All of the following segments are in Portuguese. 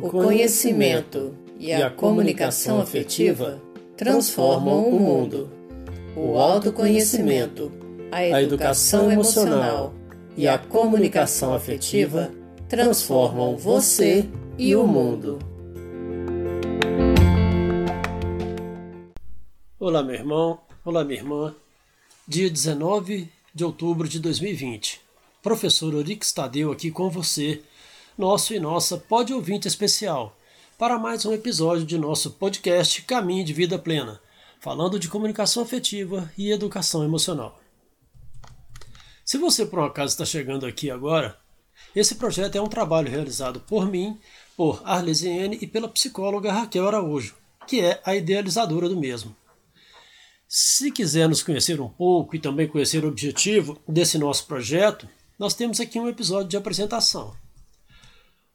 O conhecimento e a comunicação afetiva transformam o mundo. O autoconhecimento, a educação emocional e a comunicação afetiva transformam você e o mundo. Olá, meu irmão. Olá, minha irmã. Dia 19 de outubro de 2020. Professor Orix Tadeu aqui com você nosso e nossa pode ouvinte especial, para mais um episódio de nosso podcast Caminho de Vida Plena, falando de comunicação afetiva e educação emocional. Se você por um acaso está chegando aqui agora, esse projeto é um trabalho realizado por mim, por Arlesiene e pela psicóloga Raquel Araújo, que é a idealizadora do mesmo. Se quiser nos conhecer um pouco e também conhecer o objetivo desse nosso projeto, nós temos aqui um episódio de apresentação.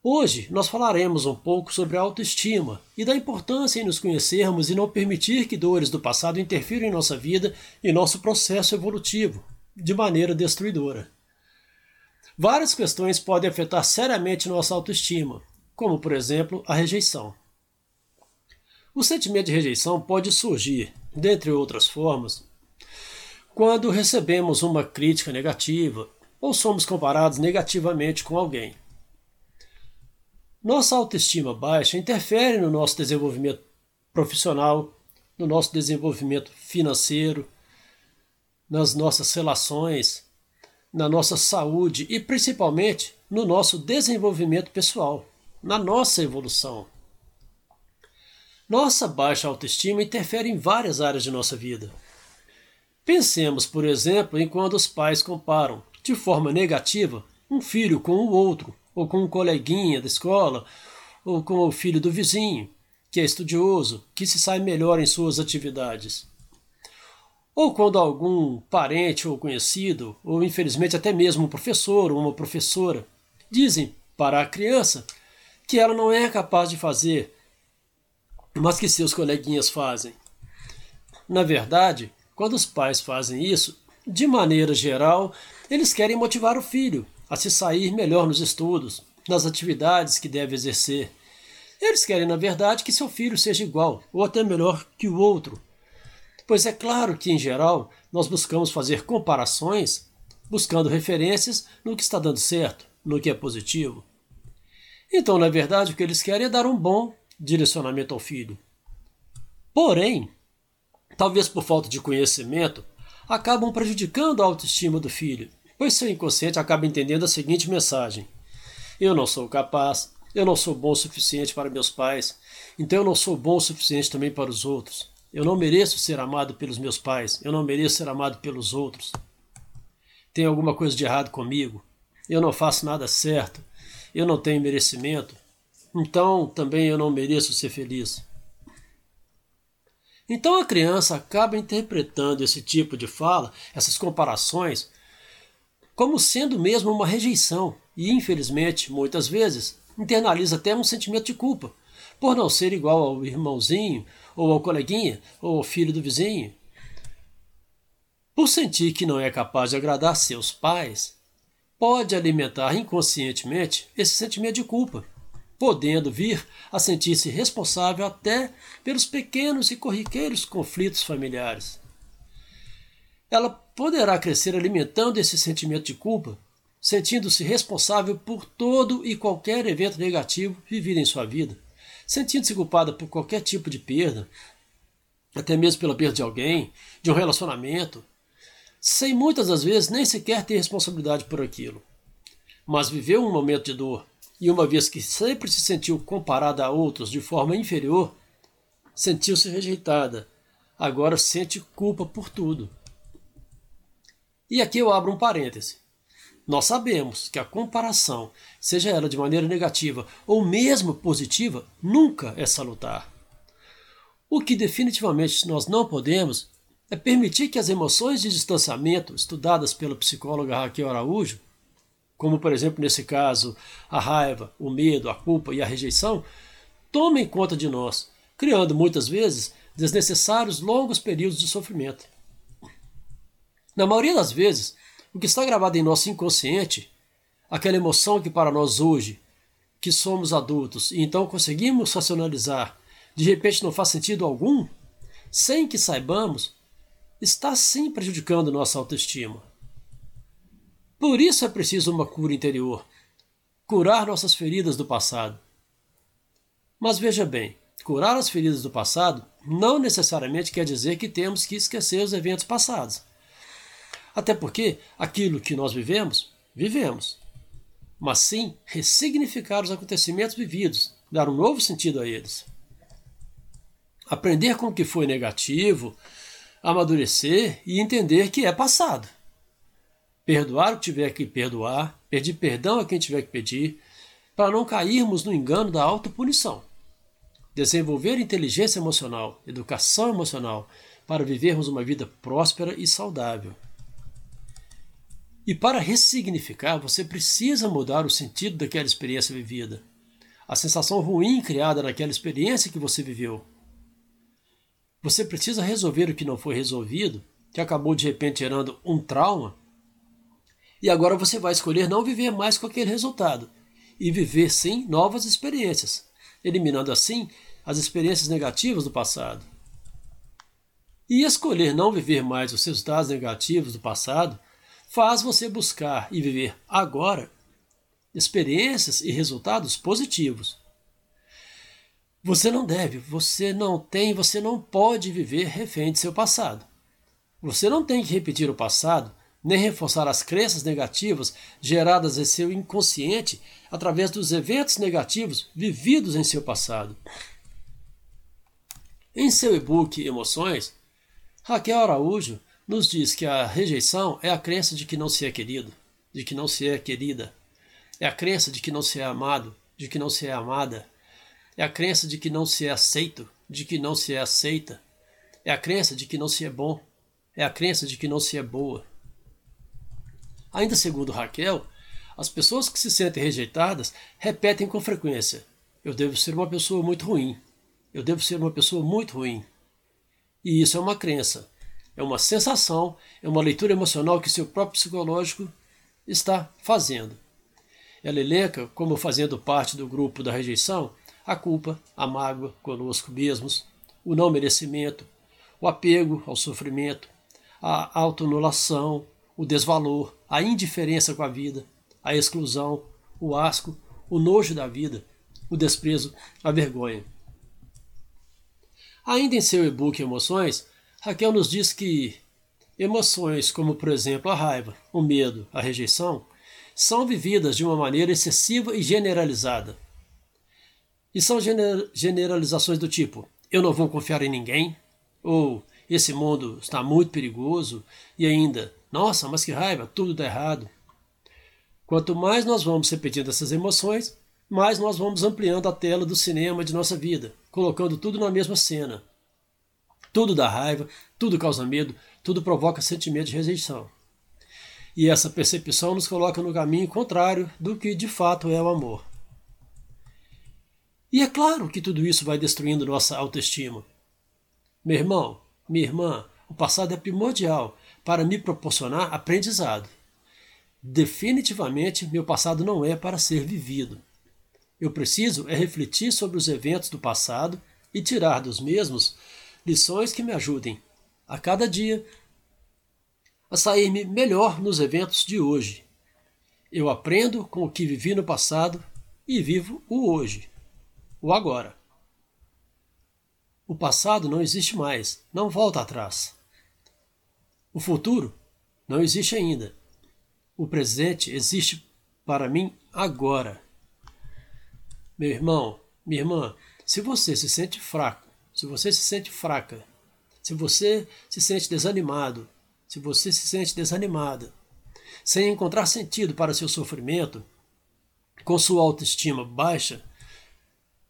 Hoje nós falaremos um pouco sobre a autoestima e da importância em nos conhecermos e não permitir que dores do passado interfiram em nossa vida e nosso processo evolutivo de maneira destruidora. Várias questões podem afetar seriamente nossa autoestima, como por exemplo a rejeição. O sentimento de rejeição pode surgir, dentre outras formas, quando recebemos uma crítica negativa ou somos comparados negativamente com alguém. Nossa autoestima baixa interfere no nosso desenvolvimento profissional, no nosso desenvolvimento financeiro, nas nossas relações, na nossa saúde e principalmente no nosso desenvolvimento pessoal, na nossa evolução. Nossa baixa autoestima interfere em várias áreas de nossa vida. Pensemos, por exemplo, em quando os pais comparam, de forma negativa, um filho com o outro ou com um coleguinha da escola, ou com o filho do vizinho, que é estudioso, que se sai melhor em suas atividades. Ou quando algum parente ou conhecido, ou infelizmente até mesmo um professor ou uma professora, dizem para a criança que ela não é capaz de fazer, mas que seus coleguinhas fazem. Na verdade, quando os pais fazem isso, de maneira geral, eles querem motivar o filho, a se sair melhor nos estudos, nas atividades que deve exercer. Eles querem, na verdade, que seu filho seja igual ou até melhor que o outro. Pois é claro que, em geral, nós buscamos fazer comparações, buscando referências no que está dando certo, no que é positivo. Então, na verdade, o que eles querem é dar um bom direcionamento ao filho. Porém, talvez por falta de conhecimento, acabam prejudicando a autoestima do filho pois seu inconsciente acaba entendendo a seguinte mensagem: Eu não sou capaz, eu não sou bom o suficiente para meus pais, então eu não sou bom o suficiente também para os outros. Eu não mereço ser amado pelos meus pais, eu não mereço ser amado pelos outros. Tem alguma coisa de errado comigo, eu não faço nada certo, eu não tenho merecimento, então também eu não mereço ser feliz. Então a criança acaba interpretando esse tipo de fala, essas comparações, como sendo mesmo uma rejeição e, infelizmente, muitas vezes, internaliza até um sentimento de culpa por não ser igual ao irmãozinho, ou ao coleguinha, ou ao filho do vizinho. Por sentir que não é capaz de agradar seus pais, pode alimentar inconscientemente esse sentimento de culpa, podendo vir a sentir-se responsável até pelos pequenos e corriqueiros conflitos familiares ela poderá crescer alimentando esse sentimento de culpa, sentindo-se responsável por todo e qualquer evento negativo vivido em sua vida, sentindo-se culpada por qualquer tipo de perda, até mesmo pela perda de alguém, de um relacionamento, sem muitas das vezes nem sequer ter responsabilidade por aquilo. Mas viveu um momento de dor, e uma vez que sempre se sentiu comparada a outros de forma inferior, sentiu-se rejeitada, agora sente culpa por tudo. E aqui eu abro um parêntese. Nós sabemos que a comparação, seja ela de maneira negativa ou mesmo positiva, nunca é salutar. O que definitivamente nós não podemos é permitir que as emoções de distanciamento estudadas pela psicóloga Raquel Araújo, como por exemplo nesse caso a raiva, o medo, a culpa e a rejeição, tomem conta de nós, criando muitas vezes desnecessários longos períodos de sofrimento. Na maioria das vezes, o que está gravado em nosso inconsciente, aquela emoção que para nós hoje que somos adultos e então conseguimos racionalizar, de repente não faz sentido algum, sem que saibamos, está sim prejudicando nossa autoestima. Por isso é preciso uma cura interior, curar nossas feridas do passado. Mas veja bem, curar as feridas do passado não necessariamente quer dizer que temos que esquecer os eventos passados. Até porque aquilo que nós vivemos, vivemos. Mas sim ressignificar os acontecimentos vividos, dar um novo sentido a eles. Aprender com o que foi negativo, amadurecer e entender que é passado. Perdoar o que tiver que perdoar, pedir perdão a quem tiver que pedir, para não cairmos no engano da autopunição. Desenvolver inteligência emocional, educação emocional, para vivermos uma vida próspera e saudável. E para ressignificar, você precisa mudar o sentido daquela experiência vivida. A sensação ruim criada naquela experiência que você viveu. Você precisa resolver o que não foi resolvido, que acabou de repente gerando um trauma. E agora você vai escolher não viver mais com aquele resultado e viver sim novas experiências, eliminando assim as experiências negativas do passado. E escolher não viver mais os resultados negativos do passado faz você buscar e viver agora experiências e resultados positivos. Você não deve, você não tem, você não pode viver refém de seu passado. Você não tem que repetir o passado, nem reforçar as crenças negativas geradas em seu inconsciente através dos eventos negativos vividos em seu passado. Em seu e-book Emoções, Raquel Araújo nos diz que a rejeição é a crença de que não se é querido, de que não se é querida. É a crença de que não se é amado, de que não se é amada. É a crença de que não se é aceito, de que não se é aceita. É a crença de que não se é bom. É a crença de que não se é boa. Ainda segundo Raquel, as pessoas que se sentem rejeitadas repetem com frequência: Eu devo ser uma pessoa muito ruim. Eu devo ser uma pessoa muito ruim. E isso é uma crença é uma sensação, é uma leitura emocional que seu próprio psicológico está fazendo. Ela elenca como fazendo parte do grupo da rejeição a culpa, a mágoa conosco mesmos, o não merecimento, o apego ao sofrimento, a autoanulação, o desvalor, a indiferença com a vida, a exclusão, o asco, o nojo da vida, o desprezo, a vergonha. Ainda em seu e-book Emoções, Raquel nos diz que emoções como, por exemplo, a raiva, o medo, a rejeição, são vividas de uma maneira excessiva e generalizada. E são gener generalizações do tipo: eu não vou confiar em ninguém, ou esse mundo está muito perigoso, e ainda, nossa, mas que raiva, tudo dá errado. Quanto mais nós vamos repetindo essas emoções, mais nós vamos ampliando a tela do cinema de nossa vida, colocando tudo na mesma cena. Tudo dá raiva, tudo causa medo, tudo provoca sentimento de rejeição. E essa percepção nos coloca no caminho contrário do que de fato é o amor. E é claro que tudo isso vai destruindo nossa autoestima. Meu irmão, minha irmã, o passado é primordial para me proporcionar aprendizado. Definitivamente, meu passado não é para ser vivido. Eu preciso é refletir sobre os eventos do passado e tirar dos mesmos lições que me ajudem a cada dia a sair-me melhor nos eventos de hoje. Eu aprendo com o que vivi no passado e vivo o hoje, o agora. O passado não existe mais, não volta atrás. O futuro não existe ainda. O presente existe para mim agora. Meu irmão, minha irmã, se você se sente fraco, se você se sente fraca, se você se sente desanimado, se você se sente desanimada, sem encontrar sentido para seu sofrimento, com sua autoestima baixa,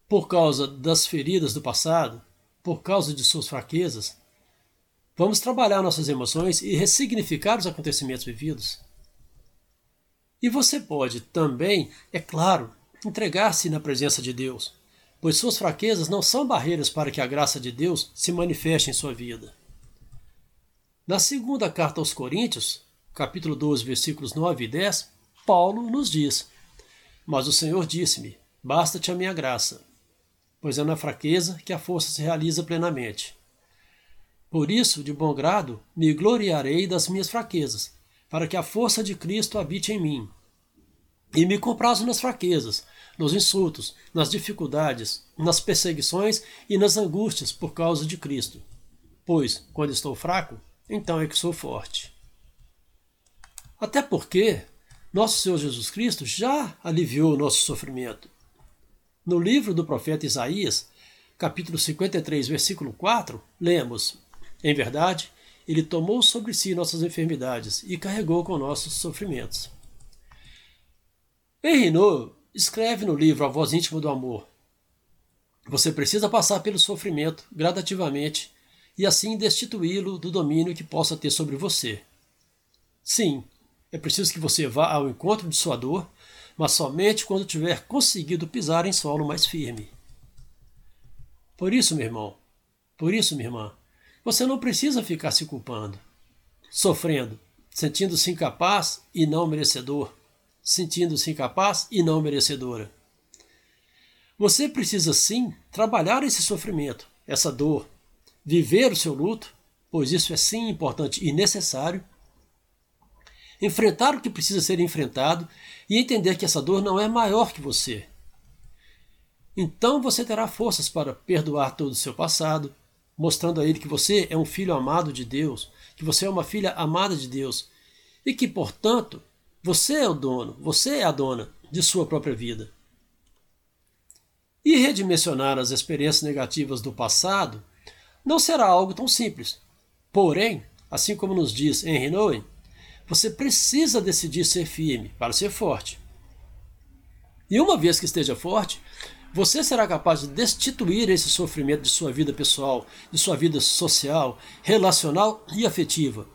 por causa das feridas do passado, por causa de suas fraquezas, vamos trabalhar nossas emoções e ressignificar os acontecimentos vividos. E você pode também, é claro, entregar-se na presença de Deus pois suas fraquezas não são barreiras para que a graça de Deus se manifeste em sua vida. Na segunda carta aos Coríntios, capítulo 12, versículos 9 e 10, Paulo nos diz: Mas o Senhor disse-me: Basta-te a minha graça, pois é na fraqueza que a força se realiza plenamente. Por isso, de bom grado, me gloriarei das minhas fraquezas, para que a força de Cristo habite em mim. E me comprazo nas fraquezas, nos insultos, nas dificuldades, nas perseguições e nas angústias por causa de Cristo. Pois, quando estou fraco, então é que sou forte. Até porque nosso Senhor Jesus Cristo já aliviou o nosso sofrimento. No livro do profeta Isaías, capítulo 53, versículo 4, lemos: Em verdade, ele tomou sobre si nossas enfermidades e carregou com nossos sofrimentos. Henri Naud escreve no livro A Voz Íntima do Amor: Você precisa passar pelo sofrimento gradativamente e assim destituí-lo do domínio que possa ter sobre você. Sim, é preciso que você vá ao encontro de sua dor, mas somente quando tiver conseguido pisar em solo mais firme. Por isso, meu irmão, por isso, minha irmã, você não precisa ficar se culpando, sofrendo, sentindo-se incapaz e não merecedor sentindo-se incapaz e não merecedora. Você precisa sim trabalhar esse sofrimento, essa dor, viver o seu luto, pois isso é sim importante e necessário. Enfrentar o que precisa ser enfrentado e entender que essa dor não é maior que você. Então você terá forças para perdoar todo o seu passado, mostrando a ele que você é um filho amado de Deus, que você é uma filha amada de Deus e que, portanto, você é o dono, você é a dona de sua própria vida. E redimensionar as experiências negativas do passado não será algo tão simples. Porém, assim como nos diz Henry Nouwen, você precisa decidir ser firme para ser forte. E uma vez que esteja forte, você será capaz de destituir esse sofrimento de sua vida pessoal, de sua vida social, relacional e afetiva,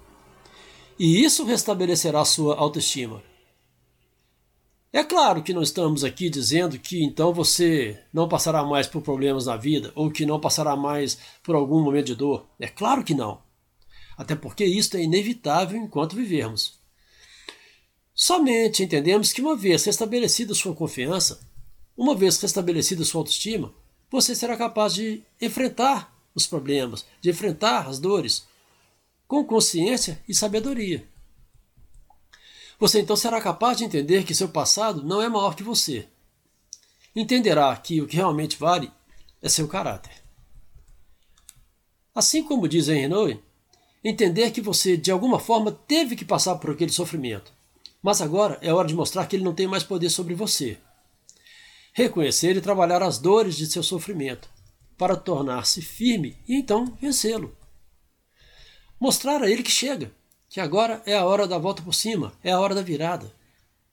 e isso restabelecerá sua autoestima. É claro que não estamos aqui dizendo que então você não passará mais por problemas na vida ou que não passará mais por algum momento de dor. É claro que não. Até porque isto é inevitável enquanto vivermos. Somente entendemos que uma vez restabelecida sua confiança, uma vez restabelecida sua autoestima, você será capaz de enfrentar os problemas, de enfrentar as dores, com consciência e sabedoria. Você então será capaz de entender que seu passado não é maior que você. Entenderá que o que realmente vale é seu caráter. Assim como diz Henry entender que você de alguma forma teve que passar por aquele sofrimento, mas agora é hora de mostrar que ele não tem mais poder sobre você. Reconhecer e trabalhar as dores de seu sofrimento para tornar-se firme e então vencê-lo. Mostrar a ele que chega, que agora é a hora da volta por cima, é a hora da virada,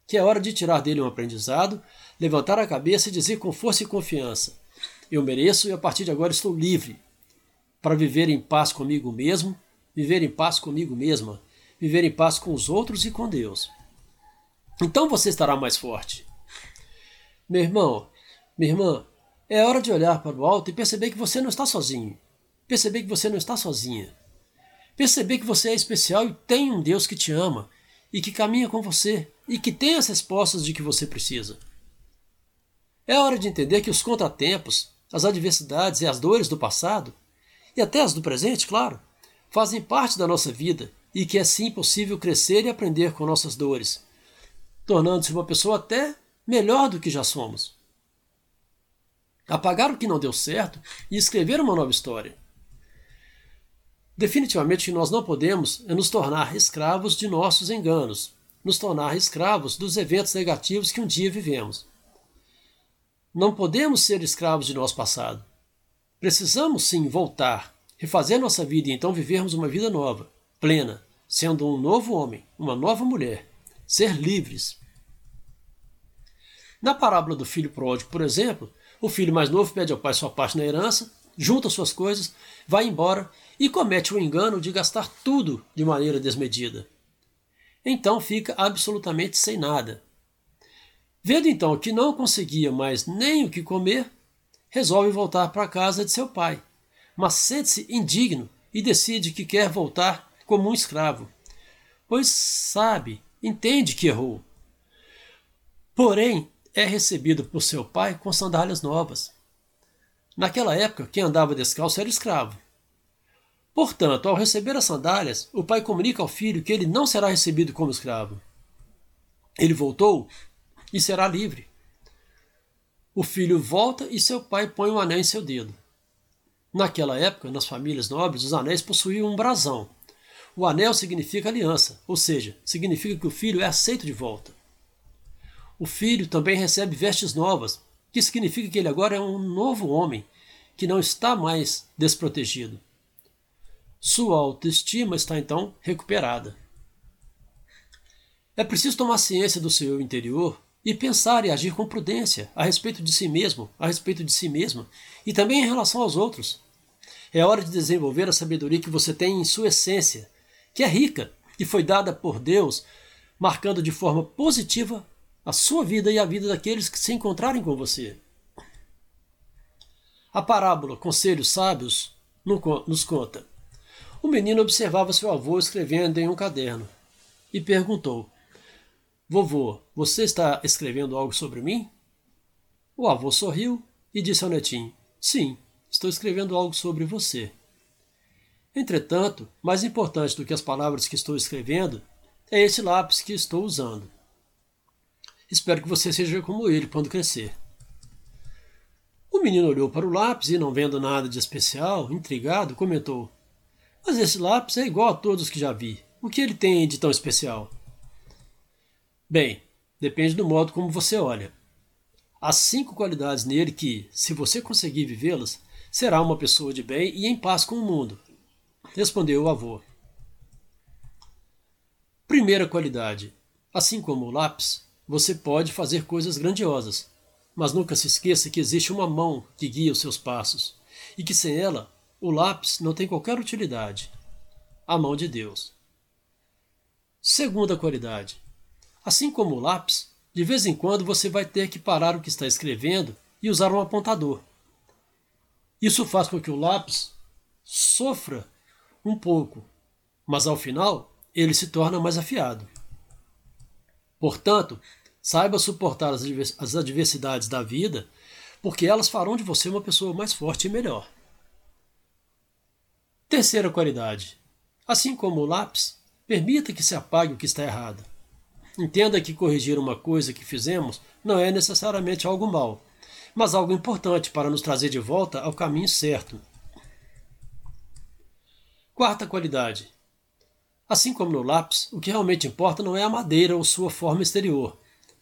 que é hora de tirar dele um aprendizado, levantar a cabeça e dizer com força e confiança: Eu mereço e a partir de agora estou livre para viver em paz comigo mesmo, viver em paz comigo mesma, viver em paz com os outros e com Deus. Então você estará mais forte. Meu irmão, minha irmã, é hora de olhar para o alto e perceber que você não está sozinho. Perceber que você não está sozinha. Perceber que você é especial e tem um Deus que te ama e que caminha com você e que tem as respostas de que você precisa. É hora de entender que os contratempos, as adversidades e as dores do passado, e até as do presente, claro, fazem parte da nossa vida e que é sim possível crescer e aprender com nossas dores, tornando-se uma pessoa até melhor do que já somos. Apagar o que não deu certo e escrever uma nova história. Definitivamente nós não podemos é nos tornar escravos de nossos enganos, nos tornar escravos dos eventos negativos que um dia vivemos. Não podemos ser escravos de nosso passado. Precisamos sim voltar, refazer nossa vida e então vivermos uma vida nova, plena, sendo um novo homem, uma nova mulher, ser livres. Na parábola do filho pródigo, por exemplo, o filho mais novo pede ao pai sua parte na herança, junta suas coisas, vai embora e comete o engano de gastar tudo de maneira desmedida. Então fica absolutamente sem nada. Vendo então que não conseguia mais nem o que comer, resolve voltar para a casa de seu pai, mas sente-se indigno e decide que quer voltar como um escravo, pois sabe, entende que errou. Porém, é recebido por seu pai com sandálias novas. Naquela época, quem andava descalço era escravo. Portanto, ao receber as sandálias, o pai comunica ao filho que ele não será recebido como escravo. Ele voltou e será livre. O filho volta e seu pai põe um anel em seu dedo. Naquela época, nas famílias nobres, os anéis possuíam um brasão. O anel significa aliança, ou seja, significa que o filho é aceito de volta. O filho também recebe vestes novas, que significa que ele agora é um novo homem, que não está mais desprotegido. Sua autoestima está então recuperada. É preciso tomar ciência do seu interior e pensar e agir com prudência a respeito de si mesmo, a respeito de si mesma e também em relação aos outros. É hora de desenvolver a sabedoria que você tem em sua essência, que é rica e foi dada por Deus, marcando de forma positiva a sua vida e a vida daqueles que se encontrarem com você. A parábola Conselhos Sábios nos conta. O menino observava seu avô escrevendo em um caderno e perguntou: Vovô, você está escrevendo algo sobre mim? O avô sorriu e disse ao netinho: Sim, estou escrevendo algo sobre você. Entretanto, mais importante do que as palavras que estou escrevendo é esse lápis que estou usando. Espero que você seja como ele quando crescer. O menino olhou para o lápis e, não vendo nada de especial, intrigado, comentou: Mas esse lápis é igual a todos que já vi. O que ele tem de tão especial? Bem, depende do modo como você olha. Há cinco qualidades nele que, se você conseguir vivê-las, será uma pessoa de bem e em paz com o mundo. Respondeu o avô. Primeira qualidade: assim como o lápis, você pode fazer coisas grandiosas, mas nunca se esqueça que existe uma mão que guia os seus passos e que sem ela o lápis não tem qualquer utilidade a mão de Deus. Segunda qualidade: assim como o lápis, de vez em quando você vai ter que parar o que está escrevendo e usar um apontador. Isso faz com que o lápis sofra um pouco, mas ao final ele se torna mais afiado. Portanto, saiba suportar as adversidades da vida, porque elas farão de você uma pessoa mais forte e melhor. Terceira qualidade: assim como o lápis, permita que se apague o que está errado. Entenda que corrigir uma coisa que fizemos não é necessariamente algo mal, mas algo importante para nos trazer de volta ao caminho certo. Quarta qualidade. Assim como no lápis, o que realmente importa não é a madeira ou sua forma exterior,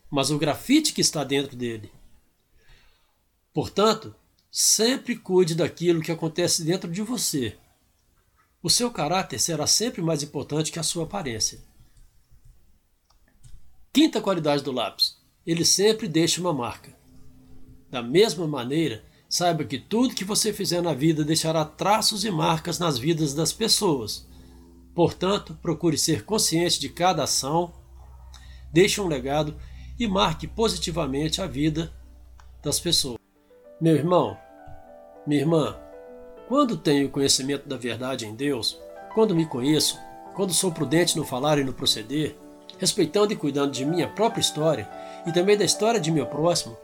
mas o grafite que está dentro dele. Portanto, sempre cuide daquilo que acontece dentro de você. O seu caráter será sempre mais importante que a sua aparência. Quinta qualidade do lápis: ele sempre deixa uma marca. Da mesma maneira, saiba que tudo que você fizer na vida deixará traços e marcas nas vidas das pessoas. Portanto, procure ser consciente de cada ação, deixe um legado e marque positivamente a vida das pessoas. Meu irmão, minha irmã, quando tenho conhecimento da verdade em Deus, quando me conheço, quando sou prudente no falar e no proceder, respeitando e cuidando de minha própria história e também da história de meu próximo,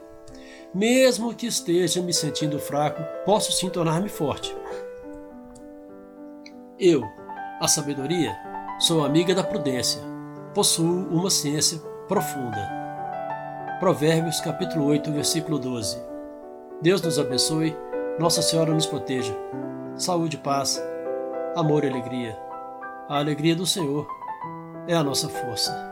mesmo que esteja me sentindo fraco, posso sim tornar-me forte. Eu, a sabedoria, sou amiga da prudência, possuo uma ciência profunda. Provérbios capítulo 8, versículo 12. Deus nos abençoe, Nossa Senhora nos proteja. Saúde, paz, amor e alegria. A alegria do Senhor é a nossa força.